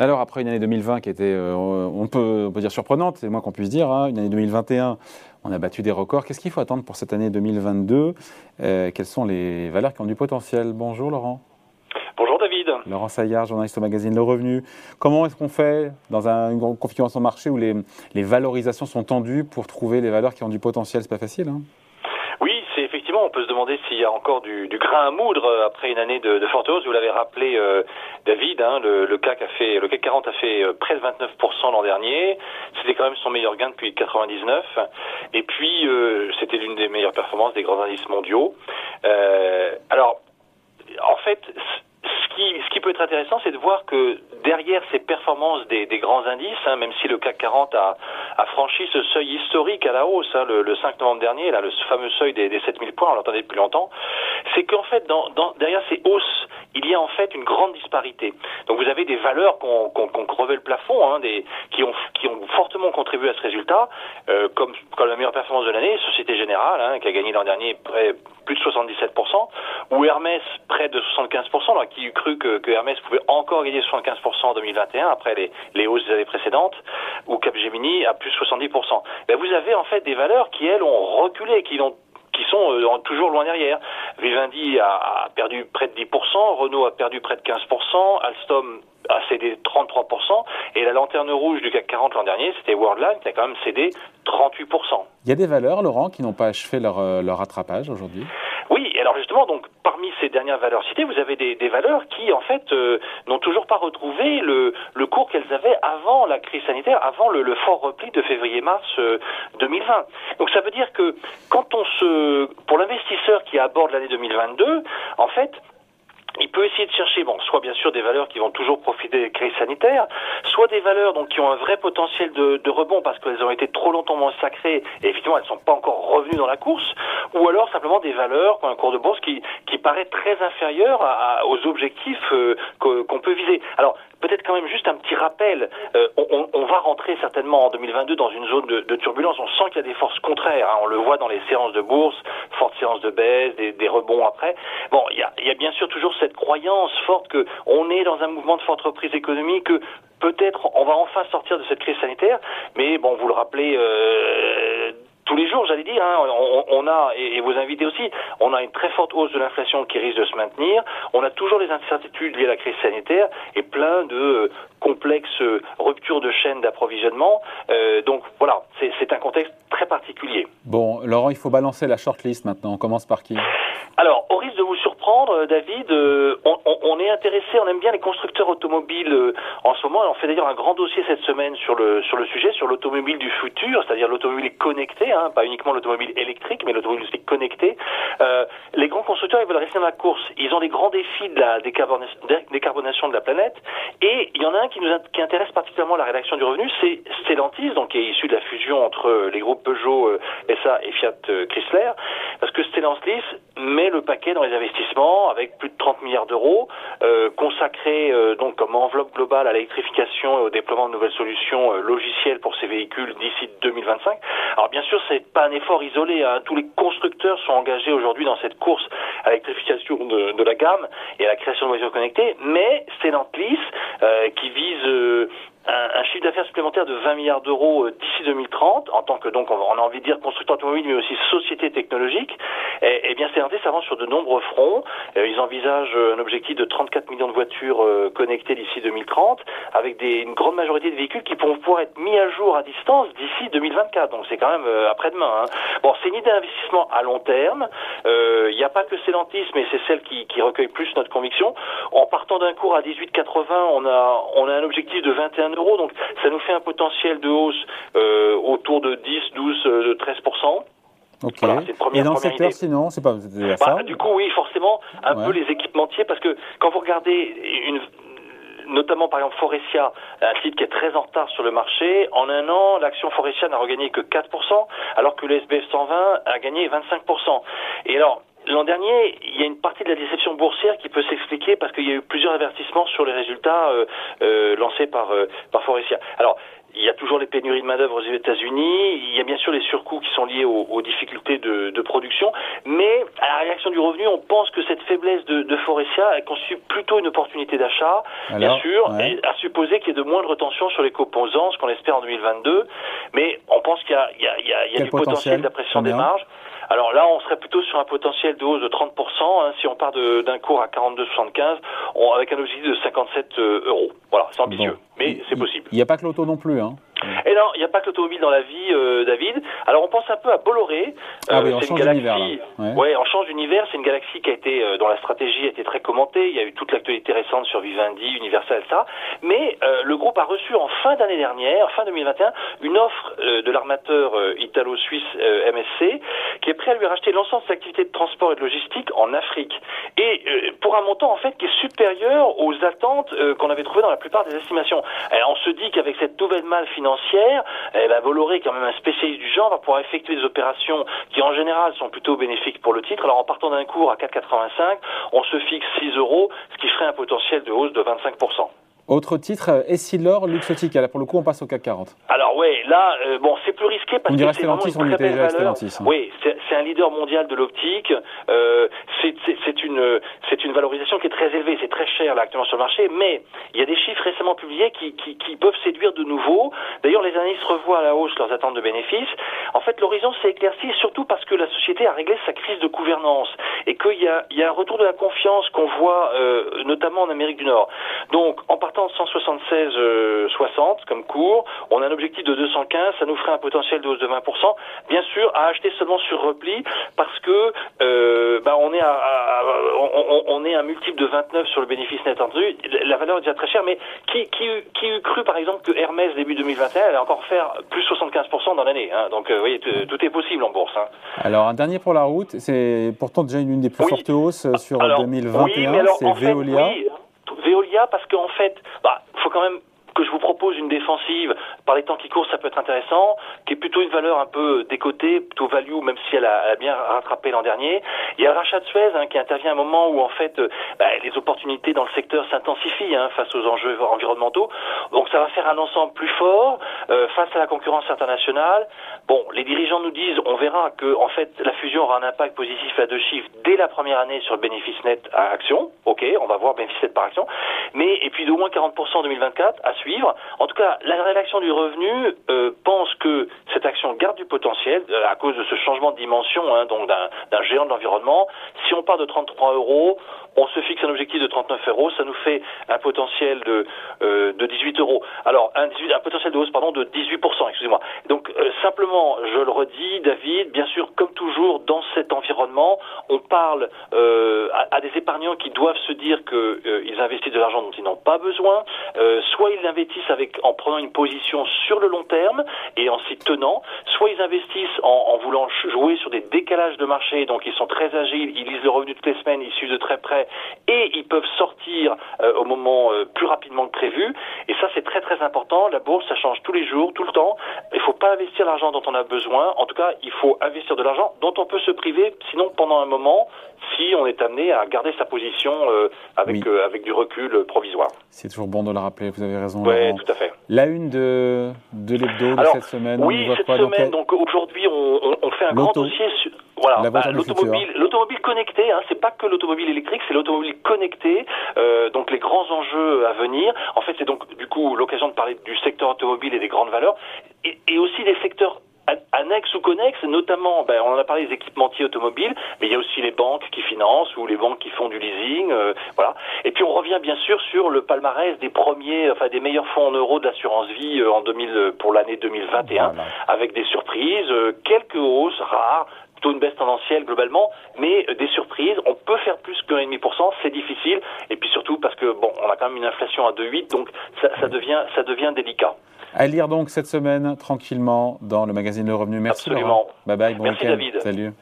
Alors, après une année 2020 qui était, euh, on, peut, on, peut, dire surprenante, c'est moins qu'on puisse dire, hein, une année 2021, on a battu des records. Qu'est-ce qu'il faut attendre pour cette année 2022 euh, Quelles sont les valeurs qui ont du potentiel? Bonjour Laurent. Bonjour David. Laurent Saillard, journaliste au magazine Le Revenu. Comment est-ce qu'on fait dans un, une configuration marché où les, les, valorisations sont tendues pour trouver les valeurs qui ont du potentiel? C'est pas facile. Hein on peut se demander s'il y a encore du, grain à moudre euh, après une année de, de forte hausse. Vous l'avez rappelé, euh, David, hein, le, CAC a fait, le CAC 40 a fait euh, près de 29% l'an dernier. C'était quand même son meilleur gain depuis 99. Et puis, c'était l'une des meilleures performances des grands indices mondiaux. alors, en fait, ce qui, ce qui peut être intéressant, c'est de voir que derrière ces performances des, des grands indices, hein, même si le CAC 40 a, a, franchi ce seuil historique à la hausse hein, le, le, 5 novembre dernier, là, le fameux seuil des, des 7000 points, on l'entendait depuis longtemps, c'est qu'en fait, dans, dans, derrière ces hausses, il y a en fait une grande disparité. Donc vous avez des valeurs qu'on qu qu crevait le plafond, hein, qui, ont, fortement contribué à ce résultat, euh, comme, la meilleure performance de l'année, Société Générale, hein, qui a gagné l'an dernier près, plus de 77%, ou Hermès près de 75%, alors qui eût cru que, Hermès pouvait encore gagner 75% en 2021 après les, hausses des années précédentes, ou Capgemini à plus 70%. Ben vous avez en fait des valeurs qui, elles, ont reculé, qui ont qui sont euh, toujours loin derrière. Vivendi a, a, perdu près de 10%, Renault a perdu près de 15%, Alstom a cédé 33%, et la lanterne rouge du CAC 40 l'an dernier, c'était Worldline qui a quand même cédé 38%. Il y a des valeurs, Laurent, qui n'ont pas achevé leur, euh, leur rattrapage aujourd'hui? Oui, alors justement, donc parmi ces dernières valeurs citées, vous avez des, valeurs qui, en fait, euh, n'ont toujours pas retrouvé le, cours qu'elles avaient avant la crise sanitaire, avant le, le fort repli de février-mars euh, 2020. Donc ça veut dire que quand on se, pour l'investisseur qui aborde l'année 2022, en fait, il peut essayer de chercher, bon, soit bien sûr des valeurs qui vont toujours profiter des crises sanitaires, soit des valeurs donc qui ont un vrai potentiel de, rebond parce qu'elles ont été trop longtemps sacrées et effectivement elles ne sont pas encore revenues dans la course, ou alors simplement des valeurs ont un cours de bourse qui, qui paraît très inférieur aux objectifs euh, qu'on peut viser. Alors peut-être quand même juste un petit rappel. Euh, on, va rentrer certainement en 2022 dans une zone de, turbulence. On sent qu'il y a des forces contraires. Hein. On le voit dans les séances de bourse, fortes séances de baisse, des, rebonds après. Bon, il y a, bien sûr toujours cette croyance forte que on est dans un mouvement de forte reprise économique, que peut-être on va enfin sortir de cette crise sanitaire. Mais bon, vous le rappelez. Euh, tous les jours, j'allais dire, hein, on, a, et, vos invités aussi, on a une très forte hausse de l'inflation qui risque de se maintenir, on a toujours les incertitudes liées à la crise sanitaire et plein de euh, complexes euh, ruptures de chaînes d'approvisionnement. Donc voilà, c'est un contexte très particulier. Bon, Laurent, il faut balancer la shortlist maintenant. On commence par qui? Alors, au risque de vous surprendre, David, euh, on, on, est intéressé, on aime bien les constructeurs automobiles euh, en ce moment. On fait d'ailleurs un grand dossier cette semaine sur le sur le sujet, sur l'automobile du futur, c'est-à-dire l'automobile connectée, hein, pas uniquement l'automobile électrique, mais l'automobile connectée. Euh, les grands constructeurs, ils veulent rester dans la course. Ils ont des grands défis de la décarbonation de la planète, et il y en a un qui nous qui intéresse particulièrement la rédaction du revenu, c'est Stellantis, donc qui est issu de la fusion entre les groupes Peugeot euh, SA et Fiat euh, Chrysler, parce que Stellantis met le paquet dans les investissements avec plus de 30 milliards d'euros euh, consacrés euh, donc comme enveloppe globale à l'électrification et au déploiement de nouvelles solutions euh, logicielles pour ces véhicules d'ici 2025. Alors bien sûr, c'est pas un effort isolé. Hein. Tous les constructeurs sont engagés aujourd'hui dans cette course à l'électrification de, la gamme et à la création de voitures connectées, mais Stellantis qui vise un, chiffre d'affaires supplémentaire de 20 milliards d'euros euh, d'ici 2030, en tant que donc on a envie de dire constructeur automobile, mais aussi société technologique. Et, et bien Stellantis avance sur de nombreux fronts. Euh, ils envisagent euh, un objectif de 34 millions de voitures connectées d'ici 2030, avec des, une grande majorité de véhicules qui pourront pouvoir être mis à jour à distance d'ici 2024. Donc c'est quand même après-demain. Hein. Bon, c'est une idée d'investissement à long terme. Il n'y a pas que Stellantis, mais c'est celle qui, qui recueille plus notre conviction. En partant d'un cours à 18,80, on a on a un objectif de 21 donc ça nous fait un potentiel de hausse euh, autour de 10, 12, euh, 13 Ok. Voilà, Et dans le secteur, idée. sinon, c'est pas bah, ça Du coup, oui, forcément, un ouais. peu les équipementiers, parce que quand vous regardez une notamment par exemple Forestia, un site qui est très en retard sur le marché. En un an, l'action Forestia n'a regagné que 4%, alors que le SBF 120 a gagné 25%. Et alors, l'an dernier, il y a une partie de la déception boursière qui peut s'expliquer parce qu'il y a eu plusieurs avertissements sur les résultats euh, euh, lancés par, euh, par Forestia. Alors, il y a toujours les pénuries de main-d'œuvre aux États-Unis. Il y a bien sûr les surcoûts qui sont liés aux, aux difficultés de, de, production. Mais à la réaction du revenu, on pense que cette faiblesse de, de Forestia elle constitue plutôt une opportunité d'achat, bien sûr, ouais. et à supposer qu'il y ait de moindres tensions sur les composants, ce qu'on espère en 2022. Mais on pense qu'il y a, il y a, il y a, il y a du potentiel d'appression des marges. Alors là, on serait plutôt sur un potentiel de hausse de 30%. Hein, si on part d'un cours à 42,75, avec un objectif de 57 euh, euros. Voilà, c'est ambitieux, bon. mais c'est possible. Il n'y a pas que l'auto non plus. Hein. Et non, il n'y a pas que l'automobile dans la vie, euh, David. Alors on pense un peu à Bolloré. Ah oui, on change d'univers. Ouais. ouais, on change d'univers. C'est une galaxie qui a été, euh, dont la stratégie a été très commentée. Il y a eu toute l'actualité récente sur Vivendi, Universal, ça. Mais euh, le groupe a reçu en fin d'année dernière, fin 2021, une offre euh, de l'armateur euh, italo-suisse euh, MSC, à lui racheter l'ensemble de ses activités de transport et de logistique en Afrique. Et pour un montant en fait qui est supérieur aux attentes qu'on avait trouvées dans la plupart des estimations. Alors, on se dit qu'avec cette nouvelle malle financière financière, eh ben Bolloré, quand même un spécialiste du genre, va pouvoir effectuer des opérations qui en général sont plutôt bénéfiques pour le titre. Alors en partant d'un cours à 4,85, on se fixe 6 euros, ce qui ferait un potentiel de hausse de 25%. Autre titre, Essilor Luxotica. Là, pour le coup, on passe au CAC 40. Alors, ouais, là, euh, bon, c'est plus risqué parce on que c'est vraiment une on était déjà Stellantis. Hein. Oui, c'est un leader mondial de l'optique. Euh, c'est une, c'est une valorisation qui est très élevée. C'est très cher, là, actuellement, sur le marché. Mais il y a des chiffres récemment publiés qui, qui, qui peuvent séduire de nouveau. D'ailleurs, les analystes revoient à la hausse leurs attentes de bénéfices. En fait, l'horizon s'est éclairci surtout parce que la société a réglé sa crise de gouvernance et qu'il y a, il y a un retour de la confiance qu'on voit, euh, notamment en Amérique du Nord. Donc, en partant de 176 euh, 60 comme cours. On a un objectif de 215, ça nous ferait un potentiel de hausse de 20%. Bien sûr, à acheter seulement sur repli parce que euh, bah, on est à, à on, on, est un multiple de 29 sur le bénéfice net entendu. La valeur est déjà très chère, mais qui, qui, qui eût cru par exemple que Hermès début 2021 allait encore faire plus 75% dans l'année. Hein? Donc, euh, vous voyez, tout est possible en bourse. Hein. Alors, un dernier pour la route, c'est pourtant déjà une des plus oui. fortes hausses sur alors, 2021, oui, c'est Veolia. Oui, Parce qu'en fait, bah, faut quand même que je vous propose une défensive par les temps qui courent, ça peut être intéressant, qui est plutôt une valeur un peu décotée, plutôt value, même si elle a, bien rattrapé l'an dernier. Il y a le rachat de Suez hein, qui intervient à un moment où en fait euh, bah, les opportunités dans le secteur s'intensifient hein, face aux enjeux environnementaux. Donc ça va faire un ensemble plus fort euh, face à la concurrence internationale. Bon, les dirigeants nous disent, on verra que en fait la fusion aura un impact positif à deux chiffres dès la première année sur le bénéfice net à action. Ok, on va voir bénéfice net par action. Mais et puis d'au moins 40% en 2024 à suivre. En tout cas, la rédaction du revenu euh, pense que cette action garde du potentiel euh, à cause de ce changement de dimension, hein, donc d'un géant de l'environnement. Si on part de 33 euros, on se fixe un objectif de 39 euros, ça nous fait un potentiel de, euh, de 18 euros. Alors, un, 18, un, potentiel de hausse, pardon, de 18%, excusez-moi. Donc, euh, simplement, je le redis, David, bien sûr, comme toujours, dans cet environnement, on parle euh, à, des épargnants qui doivent se dire qu'ils investissent de l'argent dont ils n'ont pas besoin, soit ils investissent avec, en prenant une position sur le long terme et en s'y tenant, soit ils investissent en, en voulant jouer sur des décalages de marché, donc ils sont très agiles, ils lisent le revenu toutes les semaines, ils suivent de très près et ils peuvent sortir euh, au moment euh, plus rapidement que prévu. Et ça, c'est très très important. La bourse, ça change tous les jours, tout le temps. Il ne faut pas investir l'argent dont on a besoin. En tout cas, il faut investir de l'argent dont on peut se priver, sinon pendant un moment, si on est amené à garder sa position euh, avec, oui. avec du recul provisoire. C'est toujours bon de le rappeler, vous avez raison. Oui, tout à fait. La une de, de l'hebdo de cette semaine. Oui, cette semaine, donc, donc aujourd'hui, on, on, on, fait un grand dossier sur voilà, bah, l'automobile, l'automobile connectée, hein, c'est pas que l'automobile électrique, c'est l'automobile connectée. Euh, donc les grands enjeux à venir. En fait, c'est donc du coup l'occasion de parler du secteur automobile et des grandes valeurs, et, et aussi des secteurs annexes ou connexes, notamment, ben, on en a parlé des équipementiers automobiles, mais il y a aussi les banques qui financent ou les banques qui font du leasing, euh, voilà. Et puis on revient bien sûr sur le palmarès des premiers, enfin des meilleurs fonds en euros d'assurance vie euh, en 2000 pour l'année 2021, voilà. avec des surprises, euh, quelques hausses rares, plutôt une baisse tendancielle globalement, mais des surprises. On peut faire plus que 1,5%, c'est difficile, et puis surtout parce que bon, on a quand même une inflation à 2,8, donc ça, ça, devient ça devient délicat. À lire donc cette semaine tranquillement dans le magazine Le Revenu. Merci. Absolument. Laurent. Bye bye. Bon Merci. David. Salut.